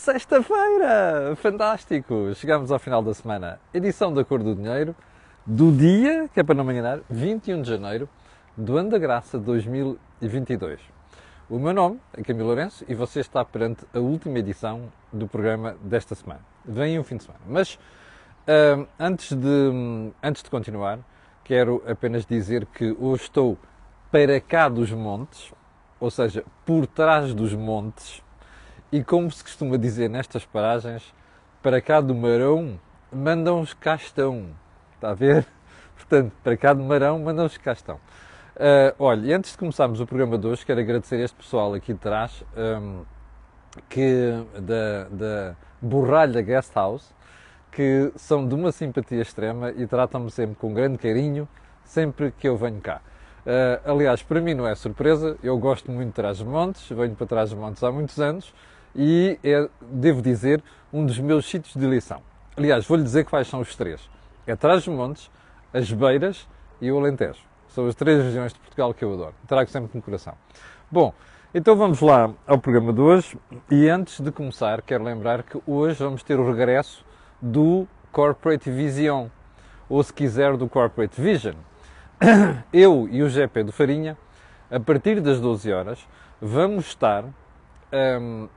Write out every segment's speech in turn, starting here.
Sexta-feira! Fantástico! Chegamos ao final da semana. Edição da Cor do Dinheiro, do dia, que é para não me enganar, 21 de janeiro do ano da graça 2022. O meu nome é Camilo Lourenço e você está perante a última edição do programa desta semana. Vem um fim de semana. Mas uh, antes, de, antes de continuar, quero apenas dizer que hoje estou para cá dos montes, ou seja, por trás dos montes, e como se costuma dizer nestas paragens, para cá do Marão mandam-os cá estão. Está a ver? Portanto, para cá do Marão mandam-os cá estão. Uh, olha, e antes de começarmos o programa de hoje, quero agradecer este pessoal aqui de trás, um, que, da, da Borralha Guest House, que são de uma simpatia extrema e tratam-me sempre com grande carinho, sempre que eu venho cá. Uh, aliás, para mim não é surpresa, eu gosto muito de Trás-os-Montes, venho para Trás-os-Montes há muitos anos e é, devo dizer, um dos meus sítios de eleição. Aliás, vou-lhe dizer quais são os três. É Trás-os-Montes, as Beiras e o Alentejo. São as três regiões de Portugal que eu adoro. Trago sempre no coração. Bom, então vamos lá ao programa de hoje. E antes de começar, quero lembrar que hoje vamos ter o regresso do Corporate Vision, ou se quiser, do Corporate Vision. Eu e o GP do Farinha, a partir das 12 horas, vamos estar um,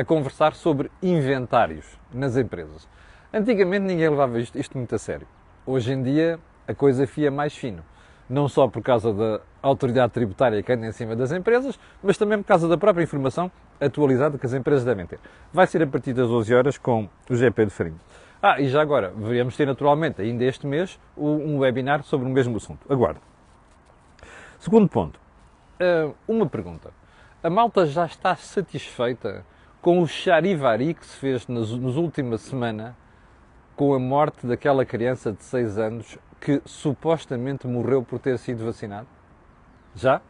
a conversar sobre inventários nas empresas. Antigamente ninguém levava isto, isto muito a sério. Hoje em dia a coisa fia mais fino não só por causa da autoridade tributária que anda em cima das empresas, mas também por causa da própria informação atualizada que as empresas devem ter. Vai ser a partir das 12 horas com o GP de Farinha. Ah, e já agora, deveríamos ter naturalmente, ainda este mês, um webinar sobre o mesmo assunto. Aguardo. Segundo ponto, ah, uma pergunta. A malta já está satisfeita com o charivari que se fez nas, nas últimas semanas com a morte daquela criança de 6 anos que supostamente morreu por ter sido vacinado? Já?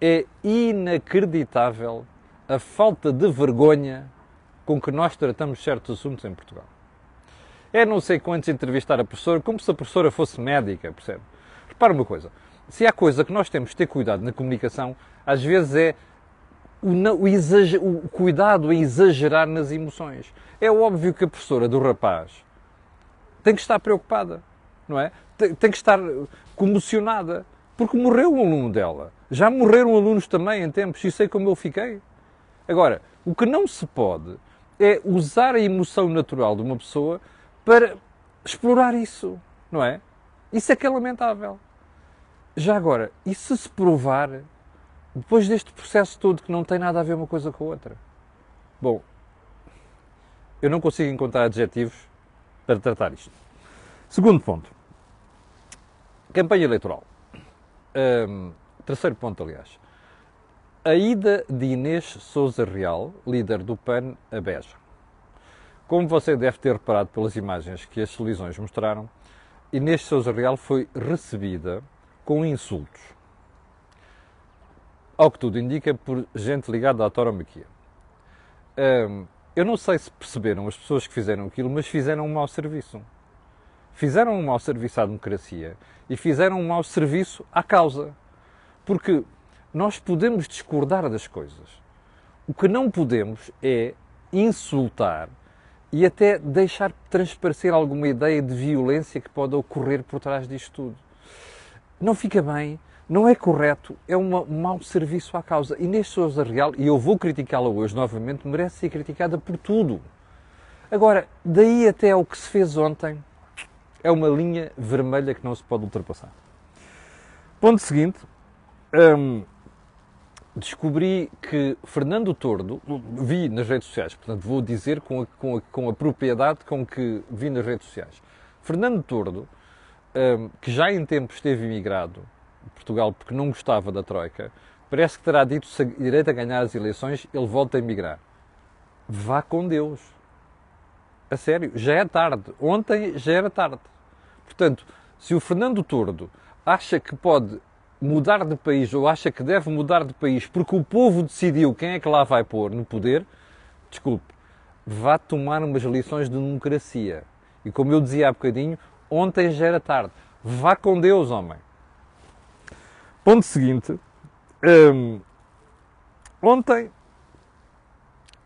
É inacreditável a falta de vergonha com que nós tratamos certos assuntos em Portugal. É não sei quantos entrevistar a professora, como se a professora fosse médica, percebe? Repara uma coisa, se há coisa que nós temos de ter cuidado na comunicação, às vezes é o, o, exager, o cuidado em exagerar nas emoções. É óbvio que a professora do rapaz tem que estar preocupada não é? Tem, tem que estar comocionada, porque morreu um aluno dela. Já morreram alunos também em tempos, e sei como eu fiquei. Agora, o que não se pode é usar a emoção natural de uma pessoa para explorar isso, não é? Isso é que é lamentável. Já agora, e se se provar, depois deste processo todo, que não tem nada a ver uma coisa com a outra? Bom, eu não consigo encontrar adjetivos para tratar isto. Segundo ponto. Campanha eleitoral. Um, terceiro ponto, aliás. A ida de Inês Souza Real, líder do PAN, a Beja. Como você deve ter reparado pelas imagens que as televisões mostraram, Inês Souza Real foi recebida com insultos. Ao que tudo indica, por gente ligada à tauromaquia. Eu não sei se perceberam as pessoas que fizeram aquilo, mas fizeram um mau serviço fizeram um mau serviço à democracia e fizeram um mau serviço à causa. Porque nós podemos discordar das coisas. O que não podemos é insultar e até deixar transparecer alguma ideia de violência que pode ocorrer por trás disto tudo. Não fica bem, não é correto, é um mau serviço à causa. E neste Sousa Real, e eu vou criticá-la hoje novamente, merece ser criticada por tudo. Agora, daí até ao que se fez ontem, é uma linha vermelha que não se pode ultrapassar. Ponto seguinte, hum, descobri que Fernando Tordo, vi nas redes sociais, portanto vou dizer com a, com a, com a propriedade com que vi nas redes sociais. Fernando Tordo, hum, que já em tempo esteve imigrado Portugal porque não gostava da Troika, parece que terá dito se a ganhar as eleições, ele volta a emigrar. Vá com Deus. A sério, já é tarde. Ontem já era tarde. Portanto, se o Fernando Tordo acha que pode mudar de país ou acha que deve mudar de país porque o povo decidiu quem é que lá vai pôr no poder, desculpe, vá tomar umas lições de democracia. E como eu dizia há bocadinho, ontem já era tarde. Vá com Deus, homem. Ponto seguinte. Hum, ontem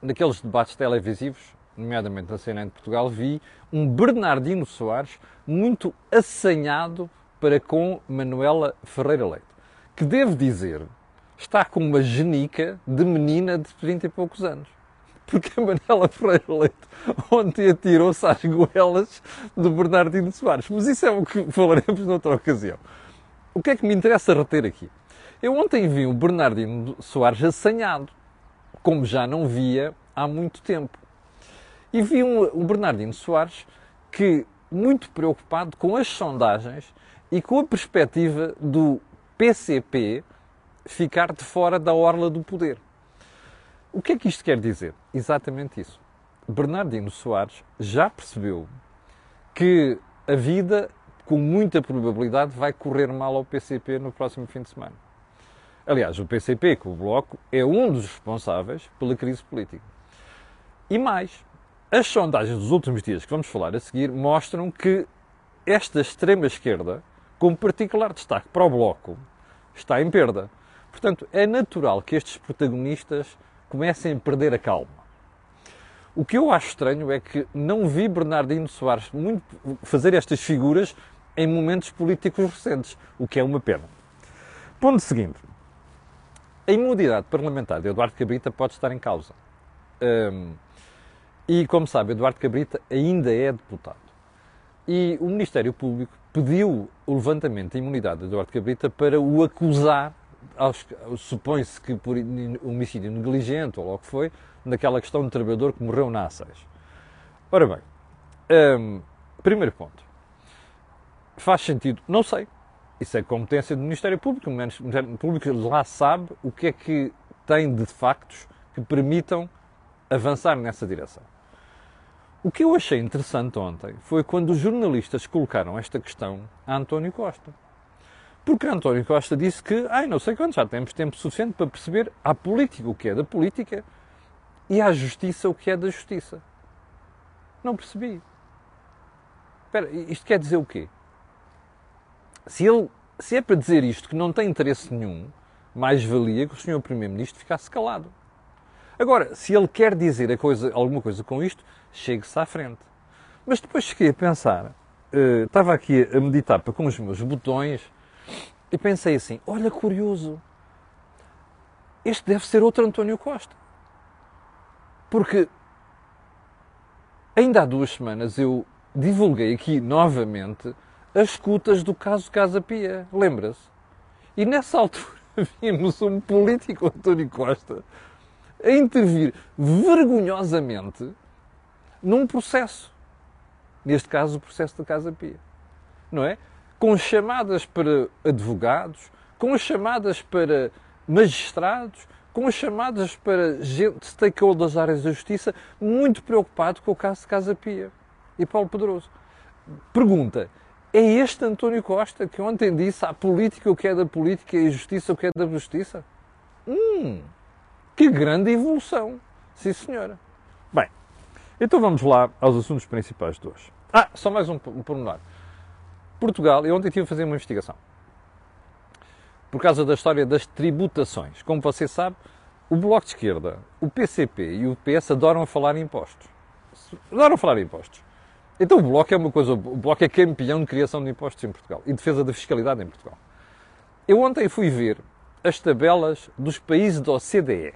naqueles debates televisivos, nomeadamente na CNN de Portugal, vi um Bernardino Soares muito assanhado para com Manuela Ferreira Leite, que devo dizer está com uma genica de menina de 30 e poucos anos. Porque a Manuela Ferreira Leite ontem atirou-se às goelas do Bernardino Soares. Mas isso é o que falaremos noutra ocasião. O que é que me interessa reter aqui? Eu ontem vi o Bernardino Soares assanhado, como já não via há muito tempo. E vi um, o Bernardino Soares que, muito preocupado com as sondagens e com a perspectiva do PCP ficar de fora da orla do poder. O que é que isto quer dizer? Exatamente isso. Bernardino Soares já percebeu que a vida, com muita probabilidade, vai correr mal ao PCP no próximo fim de semana. Aliás, o PCP, com o Bloco, é um dos responsáveis pela crise política. E mais, as sondagens dos últimos dias que vamos falar a seguir mostram que esta extrema-esquerda, com particular destaque para o Bloco, está em perda. Portanto, é natural que estes protagonistas comecem a perder a calma. O que eu acho estranho é que não vi Bernardino Soares muito fazer estas figuras em momentos políticos recentes, o que é uma pena. Ponto seguinte. A imunidade parlamentar de Eduardo Cabrita pode estar em causa. Um, e, como sabe, Eduardo Cabrita ainda é deputado. E o Ministério Público pediu o levantamento da imunidade de Eduardo Cabrita para o acusar, supõe-se que por homicídio negligente ou logo que foi, naquela questão do trabalhador que morreu na A6. Ora bem, um, primeiro ponto. Faz sentido? Não sei. Isso é competência do Ministério Público. O Ministério Público lá sabe o que é que tem de factos que permitam avançar nessa direção. O que eu achei interessante ontem foi quando os jornalistas colocaram esta questão a António Costa. Porque António Costa disse que, ai, não sei quando, já temos tempo suficiente para perceber à política o que é da política e à justiça o que é da justiça. Não percebi. Espera, isto quer dizer o quê? Se, ele, se é para dizer isto que não tem interesse nenhum, mais valia que o Sr. Primeiro-Ministro ficasse calado. Agora, se ele quer dizer coisa, alguma coisa com isto, chegue-se à frente. Mas depois cheguei a pensar, uh, estava aqui a meditar para com os meus botões e pensei assim: olha, curioso, este deve ser outro António Costa. Porque ainda há duas semanas eu divulguei aqui novamente as escutas do caso Casa Pia, lembra-se? E nessa altura vimos um político, António Costa, a intervir vergonhosamente num processo. Neste caso, o processo da Casa Pia. Não é? Com chamadas para advogados, com chamadas para magistrados, com chamadas para gente, stakeholders das áreas da justiça, muito preocupado com o caso de Casa Pia. E Paulo Pedroso pergunta: é este António Costa que ontem disse a política o que é da política e a justiça o que é da justiça? Hum, que grande evolução! Sim, senhora. Bem, então vamos lá aos assuntos principais de hoje. Ah, só mais um, um pormenor. Portugal, eu ontem tive a fazer uma investigação. Por causa da história das tributações. Como você sabe, o Bloco de Esquerda, o PCP e o PS adoram falar em impostos. Adoram falar em impostos. Então o Bloco é uma coisa, o Bloco é campeão de criação de impostos em Portugal e defesa da fiscalidade em Portugal. Eu ontem fui ver as tabelas dos países da OCDE,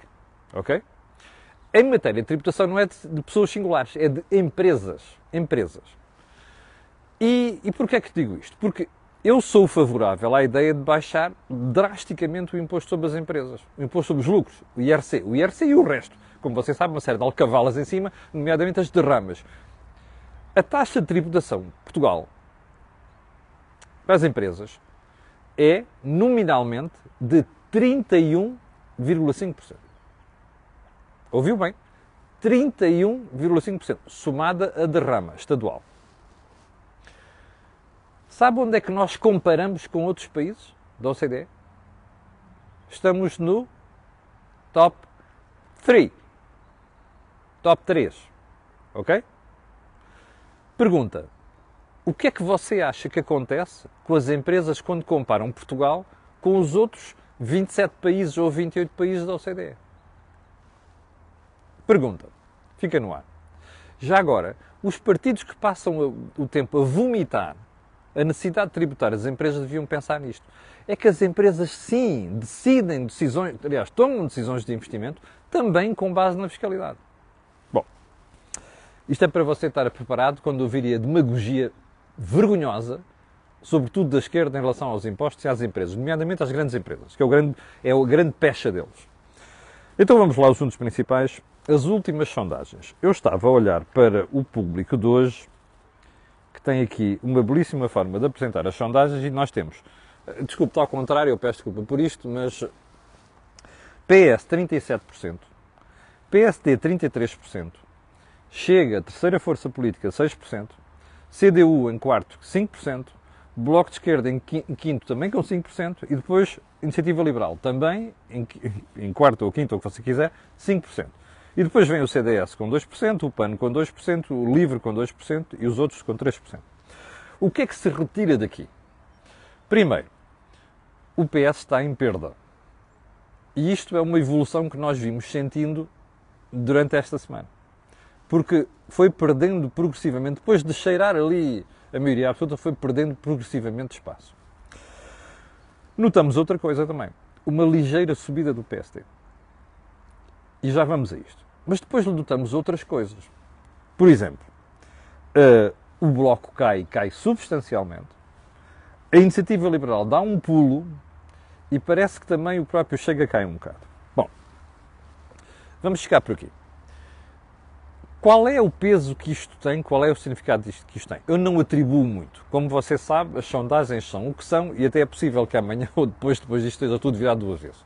ok? Em matéria de tributação não é de, pessoas singulares, é de empresas. Empresas. E, e porquê é que digo isto? Porque eu sou favorável à ideia de baixar drasticamente o imposto sobre as empresas, o imposto sobre os lucros, o IRC, o IRC e o resto. Como você sabe, uma série de alcavalas em cima, nomeadamente as derramas. A taxa de tributação de Portugal para as empresas é nominalmente de 31,5%. Ouviu bem? 31,5%, somada a derrama estadual. Sabe onde é que nós comparamos com outros países da OCDE? Estamos no top 3. Top 3. Ok? Pergunta: o que é que você acha que acontece com as empresas quando comparam Portugal com os outros 27 países ou 28 países da OCDE? Pergunta, fica no ar. Já agora, os partidos que passam o tempo a vomitar a necessidade de tributar as empresas deviam pensar nisto. É que as empresas, sim, decidem decisões, aliás, tomam decisões de investimento também com base na fiscalidade. Bom, isto é para você estar preparado quando ouvir a demagogia vergonhosa, sobretudo da esquerda, em relação aos impostos e às empresas, nomeadamente às grandes empresas, que é, o grande, é a grande pecha deles. Então vamos lá aos assuntos principais. As últimas sondagens. Eu estava a olhar para o público de hoje, tem aqui uma belíssima forma de apresentar as sondagens, e nós temos, eh, desculpe, ao contrário, eu peço desculpa por isto, mas PS 37%, PSD 33%, Chega, terceira força política, 6%, CDU em quarto, 5%, Bloco de Esquerda em quinto também com 5%, e depois Iniciativa Liberal também em, em quarto ou quinto, ou o que você quiser, 5%. E depois vem o CDS com 2%, o PAN com 2%, o LIVRE com 2% e os outros com 3%. O que é que se retira daqui? Primeiro, o PS está em perda. E isto é uma evolução que nós vimos sentindo durante esta semana. Porque foi perdendo progressivamente, depois de cheirar ali a maioria absoluta, foi perdendo progressivamente espaço. Notamos outra coisa também, uma ligeira subida do PSD. E já vamos a isto. Mas depois notamos outras coisas. Por exemplo, uh, o Bloco cai, cai substancialmente, a Iniciativa Liberal dá um pulo e parece que também o próprio Chega cai um bocado. Bom, vamos chegar por aqui. Qual é o peso que isto tem? Qual é o significado que isto tem? Eu não atribuo muito. Como você sabe, as sondagens são o que são e até é possível que amanhã ou depois, depois disto esteja tudo virado duas vezes.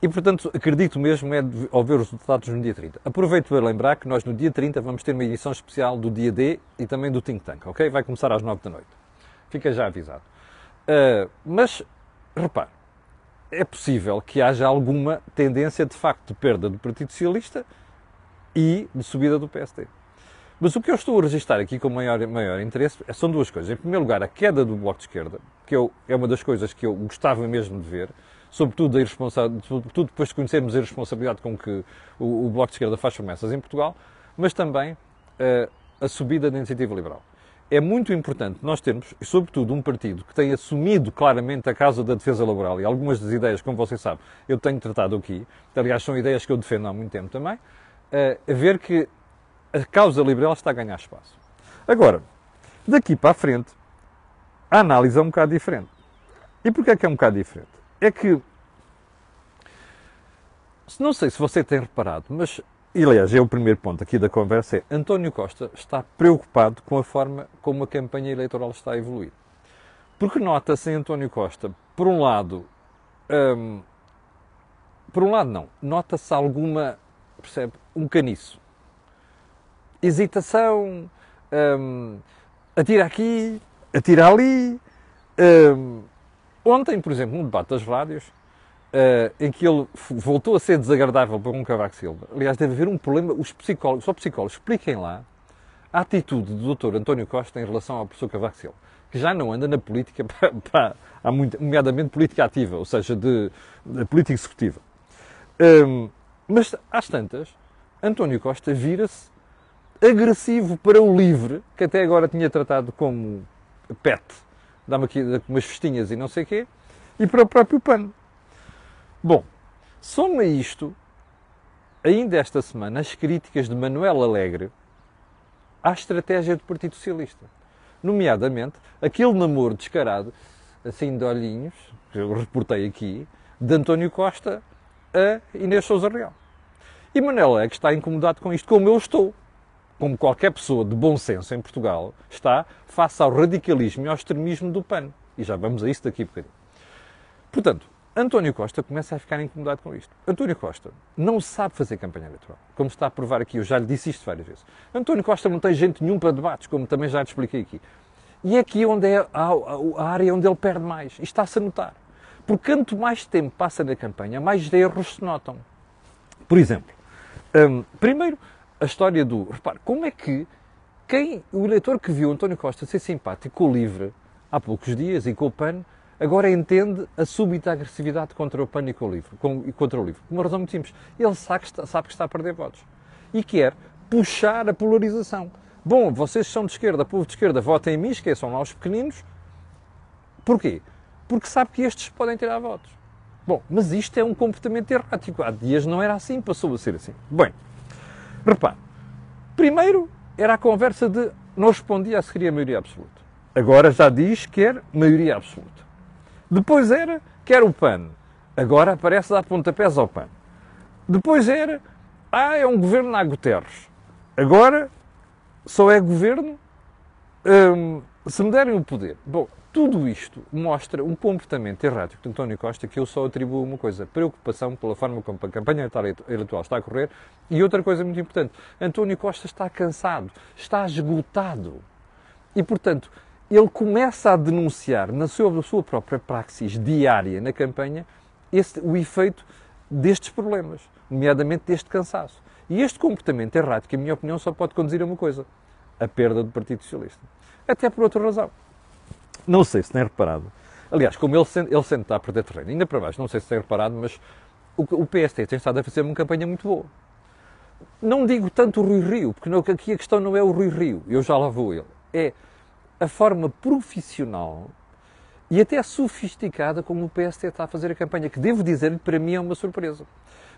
E, portanto, acredito mesmo é ao ver os resultados no dia 30. Aproveito para lembrar que nós no dia 30 vamos ter uma edição especial do dia D e também do Think Tank, ok? Vai começar às 9 da noite. Fica já avisado. Uh, mas, repare, é possível que haja alguma tendência de facto de perda do Partido Socialista e de subida do PSD. Mas o que eu estou a registrar aqui com maior, maior interesse são duas coisas. Em primeiro lugar, a queda do Bloco de Esquerda, que eu, é uma das coisas que eu gostava mesmo de ver, sobretudo, sobretudo depois de conhecermos a responsabilidade com que o, o, Bloco de Esquerda faz promessas em Portugal, mas também uh, a subida da iniciativa liberal. É muito importante nós termos, e sobretudo, um partido que tenha assumido claramente a causa da defesa laboral e algumas das ideias, como você sabe, eu tenho tratado aqui, aliás, são ideias que eu defendo há muito tempo também, a ver que a causa liberal está a ganhar espaço. Agora, daqui para a frente, a análise é um bocado diferente. E porquê é que é um bocado diferente? É que, não sei se você tem reparado, mas, e aliás, é o primeiro ponto aqui da conversa, é António Costa está preocupado com a forma como a campanha eleitoral está a evoluir. Porque nota-se em António Costa, por um lado, hum, por um lado não, nota-se alguma percebe? Um caniço. Hesitação, um, atira aqui, atira ali. Um, ontem, por exemplo, um debate das rádios, uh, em que ele voltou a ser desagradável para um Cavaco Silva. Aliás, deve haver um problema, os psicólogos, só psicólogos, expliquem lá a atitude do Dr. António Costa em relação ao professor Cavaco Silva, que já não anda na política, para, para, há muito, nomeadamente política ativa, ou seja, de, de política executiva. Um, mas, às tantas, António Costa vira-se agressivo para o livre, que até agora tinha tratado como pet, dá-me aqui umas festinhas e não sei o quê, e para o próprio pano. Bom, soma isto, ainda esta semana, as críticas de Manuel Alegre à estratégia do Partido Socialista. Nomeadamente, aquele namoro descarado, assim de olhinhos, que eu reportei aqui, de António Costa a Inês Souza Real. E Manuel que está incomodado com isto, como eu estou. Como qualquer pessoa de bom senso em Portugal está face ao radicalismo e ao extremismo do PAN. E já vamos a isso daqui a bocadinho. Portanto, António Costa começa a ficar incomodado com isto. António Costa não sabe fazer campanha eleitoral, como está a provar aqui, eu já lhe disse isto várias vezes. António Costa não tem gente nenhum para debates, como também já te expliquei aqui. E é aqui onde é a, a, a área onde ele perde mais. E está-se a notar. Porque quanto mais tempo passa na campanha, mais erros se notam. Por exemplo, um, primeiro, a história do. Repare, como é que quem, o eleitor que viu António Costa ser simpático com o LIVRE há poucos dias e com o PAN, agora entende a súbita agressividade contra o PAN e, com o LIVRE, com, e contra o LIVRE? Por uma razão muito simples. Ele sabe que, está, sabe que está a perder votos. e quer puxar a polarização. Bom, vocês são de esquerda, povo de esquerda, votem em mim, esqueçam lá os pequeninos. Porquê? Porque sabe que estes podem tirar votos. Bom, mas isto é um comportamento errático. Há dias não era assim, passou a ser assim. Bem, repare. Primeiro era a conversa de não respondia se queria maioria absoluta. Agora já diz que maioria absoluta. Depois era quer o PAN. Agora aparece dar pontapés ao PAN. Depois era, ah, é um governo na Guterres. Agora só é governo hum, se me derem o poder. Bom, tudo isto mostra um comportamento errático de António Costa que eu só atribuo uma coisa, preocupação pela forma como a campanha eleitoral está a correr e outra coisa muito importante, António Costa está cansado, está esgotado e, portanto, ele começa a denunciar na sua, própria praxis diária na campanha esse, o efeito destes problemas, nomeadamente deste cansaço. E este comportamento errático, em minha opinião, só pode conduzir a uma coisa, a perda do Partido Socialista. Até por outra razão não sei se tem reparado. Aliás, como ele sente, ele sente está a perder terreno, ainda para baixo, não sei se tem reparado, mas o, o PST tem estado a fazer uma campanha muito boa. Não digo tanto o Rui Rio, porque não, aqui a questão não é o Rui Rio, eu já lá vou ele. É a forma profissional e até sofisticada como o PST está a fazer a campanha, que devo dizer que para mim é uma surpresa.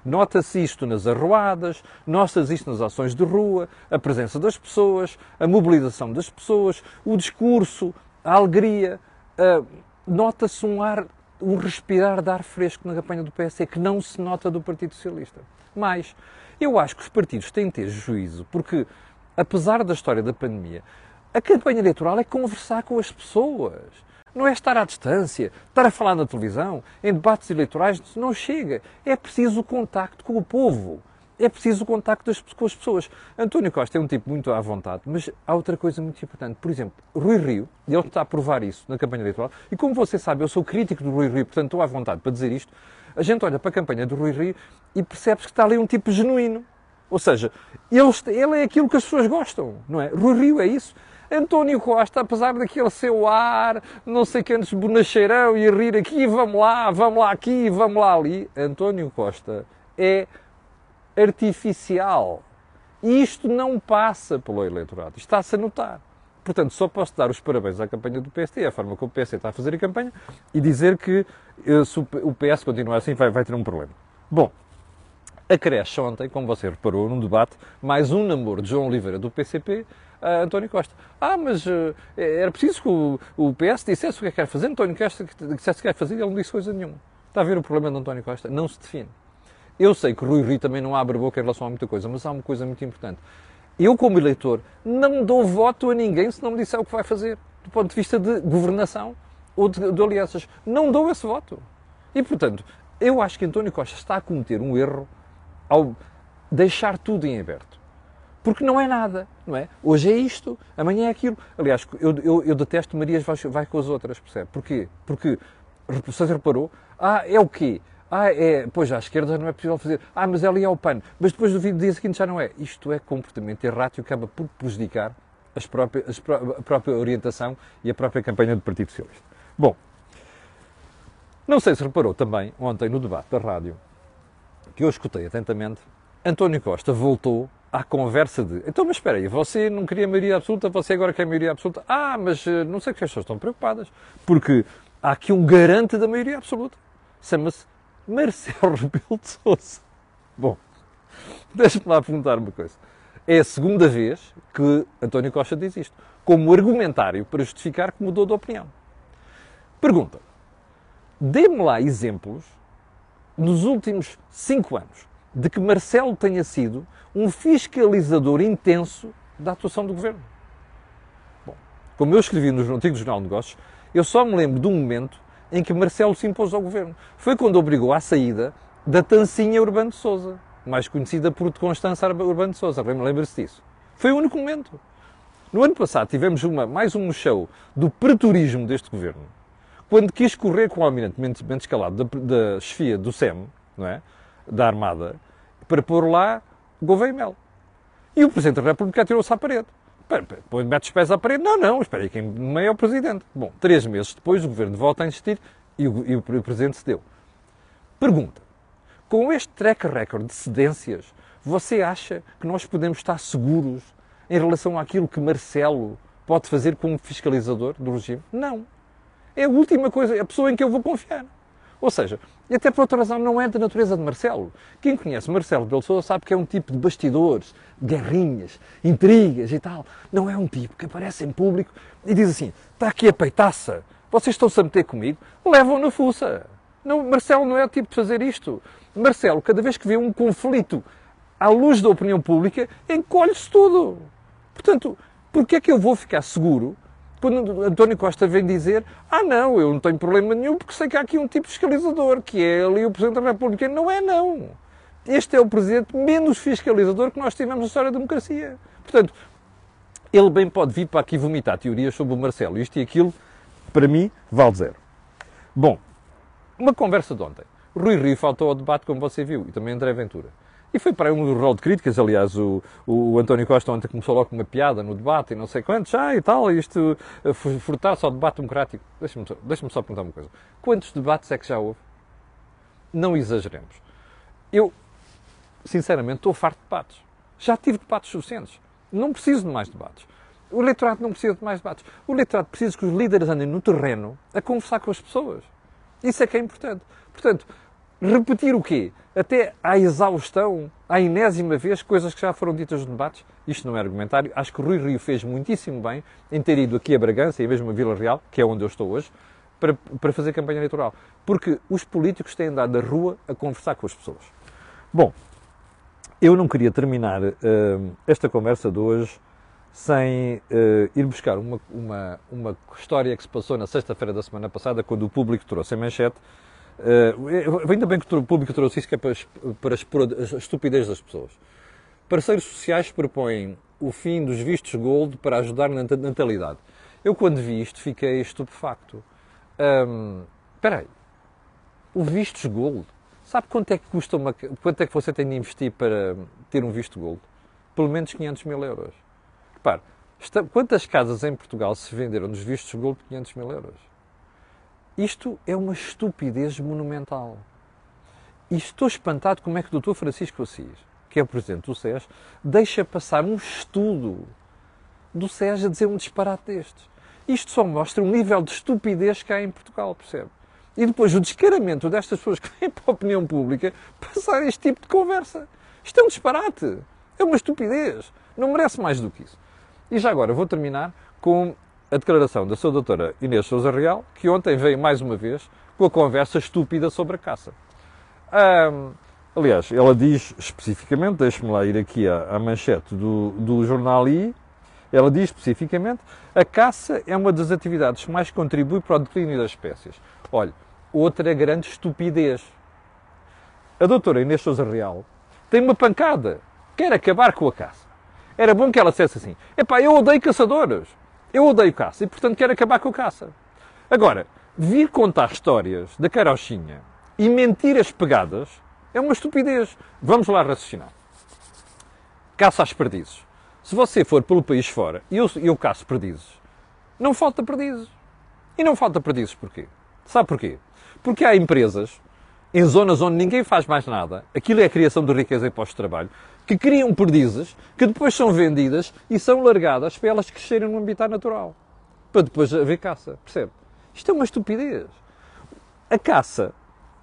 Nota-se isto nas arruadas, nota-se isto nas ações de rua, a presença das pessoas, a mobilização das pessoas, o discurso, a alegria, uh, nota-se um ar, um respirar de ar fresco na campanha do PSD que não se nota do Partido Socialista. Mas eu acho que os partidos têm de ter juízo, porque apesar da história da pandemia, a campanha eleitoral é conversar com as pessoas. Não é estar à distância, estar a falar na televisão, em debates eleitorais, não chega. É preciso o contacto com o povo é preciso o contacto com as pessoas. António Costa é um tipo muito à vontade, mas há outra coisa muito importante. Por exemplo, Rui Rio, ele está a provar isso na campanha eleitoral, e como você sabe, eu sou crítico do Rui Rio, portanto estou à vontade para dizer isto, a gente olha para a campanha do Rui Rio e percebe que está ali um tipo genuíno. Ou seja, ele, ele é aquilo que as pessoas gostam, não é? Rui Rio é isso. António Costa, apesar daquele seu ar, não sei quantos bonacheirão e rir aqui, vamos lá, vamos lá aqui, vamos lá ali, António Costa é artificial. E isto não passa pelo eleitorado. Está-se a notar. Portanto, só posso dar os parabéns à campanha do PSD, à forma como o PSD está a fazer a campanha, e dizer que eh, se o PS continuar assim vai, vai ter um problema. Bom, acresce ontem, como você reparou, num debate, mais um namoro de João Oliveira do PCP a António Costa. Ah, mas uh, era preciso que o, o, PS dissesse o que é que quer fazer, António Costa dissesse o que quer fazer e ele não disse coisa nenhuma. Está a ver o problema de António Costa? Não se define. Eu sei que Rui Rio também não abre boca em relação a muita coisa, mas há uma coisa muito importante. Eu, como eleitor, não dou voto a ninguém se não me disser o que vai fazer, do ponto de vista de governação ou de, de alianças. Não dou esse voto. E, portanto, eu acho que António Costa está a cometer um erro ao deixar tudo em aberto. Porque não é nada, não é? Hoje é isto, amanhã é aquilo. Aliás, eu, eu, eu detesto Marias vai, vai com as outras, percebe? Porquê? Porque, você reparou, ah, é o quê? Ah, é, pois à esquerda não é possível fazer. Ah, mas ali é o pano. Mas depois do dia seguinte já não é. Isto é comportamento errático e acaba por prejudicar as próprias, as, a própria orientação e a própria campanha do Partido Socialista. Bom, não sei se reparou também, ontem no debate da rádio, que eu escutei atentamente, António Costa voltou à conversa de então, mas espera aí, você não queria maioria absoluta, você agora quer maioria absoluta? Ah, mas eh, não sei que as pessoas estão preocupadas, porque há aqui um garante da maioria absoluta. Chama-se Marcelo Rebelo de Sousa. Bom, deixa-me lá perguntar uma coisa. É a segunda vez que António Costa diz isto, como argumentário para justificar que mudou de opinião. Pergunta: dê-me lá exemplos nos últimos cinco anos de que Marcelo tenha sido um fiscalizador intenso da atuação do governo. Bom, como eu escrevi no antigo Jornal de Negócios, eu só me lembro de um momento em que Marcelo se impôs ao governo. Foi quando obrigou à saída da Tancinha Urbano de Souza, mais conhecida por Constança Urbano de Souza. Lembra-se disso? Foi o único momento. No ano passado tivemos uma, mais um show do preturismo deste governo, quando quis correr com o almirante Mendes Calado da, da chefia do SEM, não é? da Armada, para pôr lá Gouveia Mel. E o Presidente da República atirou-se à parede. Põe, mete os pés à parede. Não, não, espera aí, quem meio é o Presidente. Bom, três meses depois o Governo volta a insistir e o, e o Presidente cedeu. Pergunta. Com este track record de cedências, Você acha que nós podemos estar seguros em relação àquilo que Marcelo pode fazer como fiscalizador do regime? Não. É a última coisa, é a pessoa em que eu vou confiar. Ou seja, e até por outra razão não é da natureza de Marcelo. Quem conhece Marcelo Belo Souza sabe que é um tipo de bastidores, guerrinhas, intrigas e tal. Não é um tipo que aparece em público e diz assim: está aqui a peitaça, vocês estão-se a meter comigo, levam na fuça. Não, Marcelo não é o tipo de fazer isto. Marcelo, cada vez que vê um conflito à luz da opinião pública, encolhe-se tudo. Portanto, porquê é que eu vou ficar seguro quando António Costa vem dizer ah não, eu não tenho problema nenhum porque sei que há aqui um tipo fiscalizador, que é ali o Presidente da República. Não é não. Este é o Presidente menos fiscalizador que nós tivemos na história da democracia. Portanto, ele bem pode vir para aqui vomitar teorias sobre o Marcelo. Isto e aquilo, para mim, vale zero. Bom, uma conversa de ontem. Rui Rio faltou ao debate, como você viu, e também André Ventura. E foi para um rol de críticas, aliás, o, o António Costa ontem começou logo com uma piada no debate e não sei quantos, ah e tal, isto eh, furtar-se ao debate democrático. Deixa-me deixa só perguntar uma coisa. Quantos debates é que já houve? Não exageremos. Eu, sinceramente, estou farto de debates. Já tive debates suficientes. Não preciso de mais debates. O eleitorado não precisa de mais debates. O eleitorado precisa que os líderes andem no terreno a conversar com as pessoas. Isso é que é importante. Portanto, repetir o quê? Até à exaustão, à enésima vez, coisas que já foram ditas nos debates. Isto não é argumentário. Acho que Rui Rio fez muitíssimo bem em ter ido aqui a Bragança e mesmo a Vila Real, que é onde eu estou hoje, para, para fazer campanha eleitoral. Porque os políticos têm andado na rua a conversar com as pessoas. Bom, eu não queria terminar uh, esta conversa de hoje sem uh, ir buscar uma, uma, uma história que se passou na sexta-feira da semana passada, quando o público trouxe a manchete Uh, ainda bem que o público trouxe isso, que é para, expor a estupidez das pessoas. Parceiros sociais propõem o fim dos vistos gold para ajudar na natalidade. Eu, quando vi isto, fiquei estupefacto. Um, espera aí. O vistos gold? Sabe quanto é que custa uma... Quanto é que você tem de investir para ter um visto gold? Pelo menos 500 mil euros. Repare, quantas casas em Portugal se venderam dos vistos gold por 500 mil euros? Isto é uma estupidez monumental. E estou espantado como é que o Dr. Francisco Assis, que é o Presidente do SES, deixa passar um estudo do SES a dizer um disparate destes. Isto só mostra o nível de estupidez que há em Portugal, percebe? E depois o descaramento destas pessoas que vêm para a opinião pública passar este tipo de conversa. Isto é um disparate. É uma estupidez. Não merece mais do que isso. E já agora vou terminar com a declaração da sua doutora Inês Souza Real, que ontem veio mais uma vez com a conversa estúpida sobre a caça. aliás, ela diz especificamente, deixe-me lá ir aqui à, à manchete do, do jornal I, ela diz especificamente a caça é uma das atividades que mais contribui para o declínio das espécies. Olha, outra grande estupidez. A doutora Inês Souza Real tem uma pancada, quer acabar com a caça. Era bom que ela dissesse assim: epá, eu odeio caçadores. Eu odeio caça e, portanto, quero acabar com a caça. Agora, vir contar histórias da carochinha e mentiras pegadas é uma estupidez. Vamos lá raciocinar. Caça às perdizes. Se você for pelo país fora e eu, eu caço perdizes, não falta perdizes. E não falta perdizes porquê? Sabe porquê? Porque há empresas em zonas onde ninguém faz mais nada, aquilo é a criação de riqueza e postos de trabalho, que criam perdizes, que depois são vendidas e são largadas para elas crescerem no habitat natural. Para depois haver caça. Percebe? Isto é uma estupidez. A caça,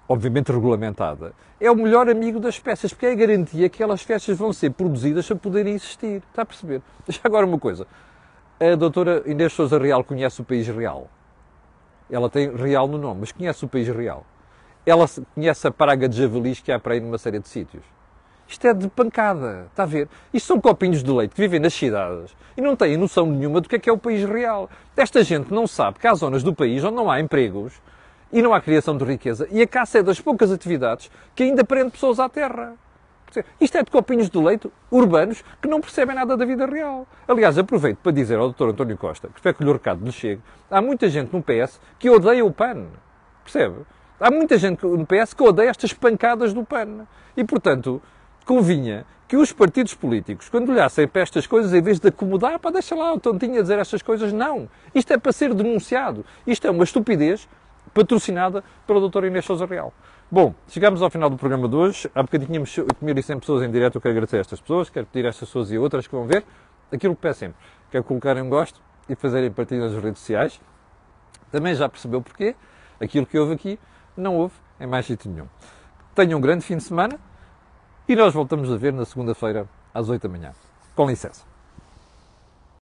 obviamente regulamentada, é o melhor amigo das espécies, porque é a garantia que aquelas espécies vão ser produzidas para poderem existir. Está a perceber? Deixa agora uma coisa. A doutora Inês Souza Real conhece o país real. Ela tem real no nome, mas conhece o país real. Ela conhece a praga de javalis que há para aí numa série de sítios. Isto é de pancada, está a ver? Isto são copinhos de leite que vivem nas cidades e não têm noção nenhuma do que é que é o país real. Esta gente não sabe que há zonas do país onde não há empregos e não há criação de riqueza e a caça é das poucas atividades que ainda prende pessoas à terra. Isto é de copinhos de leite urbanos que não percebem nada da vida real. Aliás, aproveito para dizer ao Dr. António Costa, que espero que o recado lhe chegue, há muita gente no PS que odeia o PAN. Percebe? Há muita gente no PS que odeia estas pancadas do PAN. E, portanto, convinha que os partidos políticos, quando olhassem para estas coisas, em vez de acomodar, para deixar lá o tontinho a dizer estas coisas, não. Isto é para ser denunciado. Isto é uma estupidez patrocinada pela doutora Inês Sousa Real. Bom, chegamos ao final do programa de hoje. Há bocadinho tínhamos 1.100 pessoas em direto. Eu quero agradecer a estas pessoas, quero pedir a estas pessoas e a outras que vão ver aquilo que peço sempre. Quero é colocarem um gosto e fazerem partilhas nas redes sociais. Também já percebeu porquê. Aquilo que houve aqui não houve em mais sítio nenhum. Tenham um grande fim de semana e nós voltamos a ver na segunda-feira às 8 da manhã. Com licença.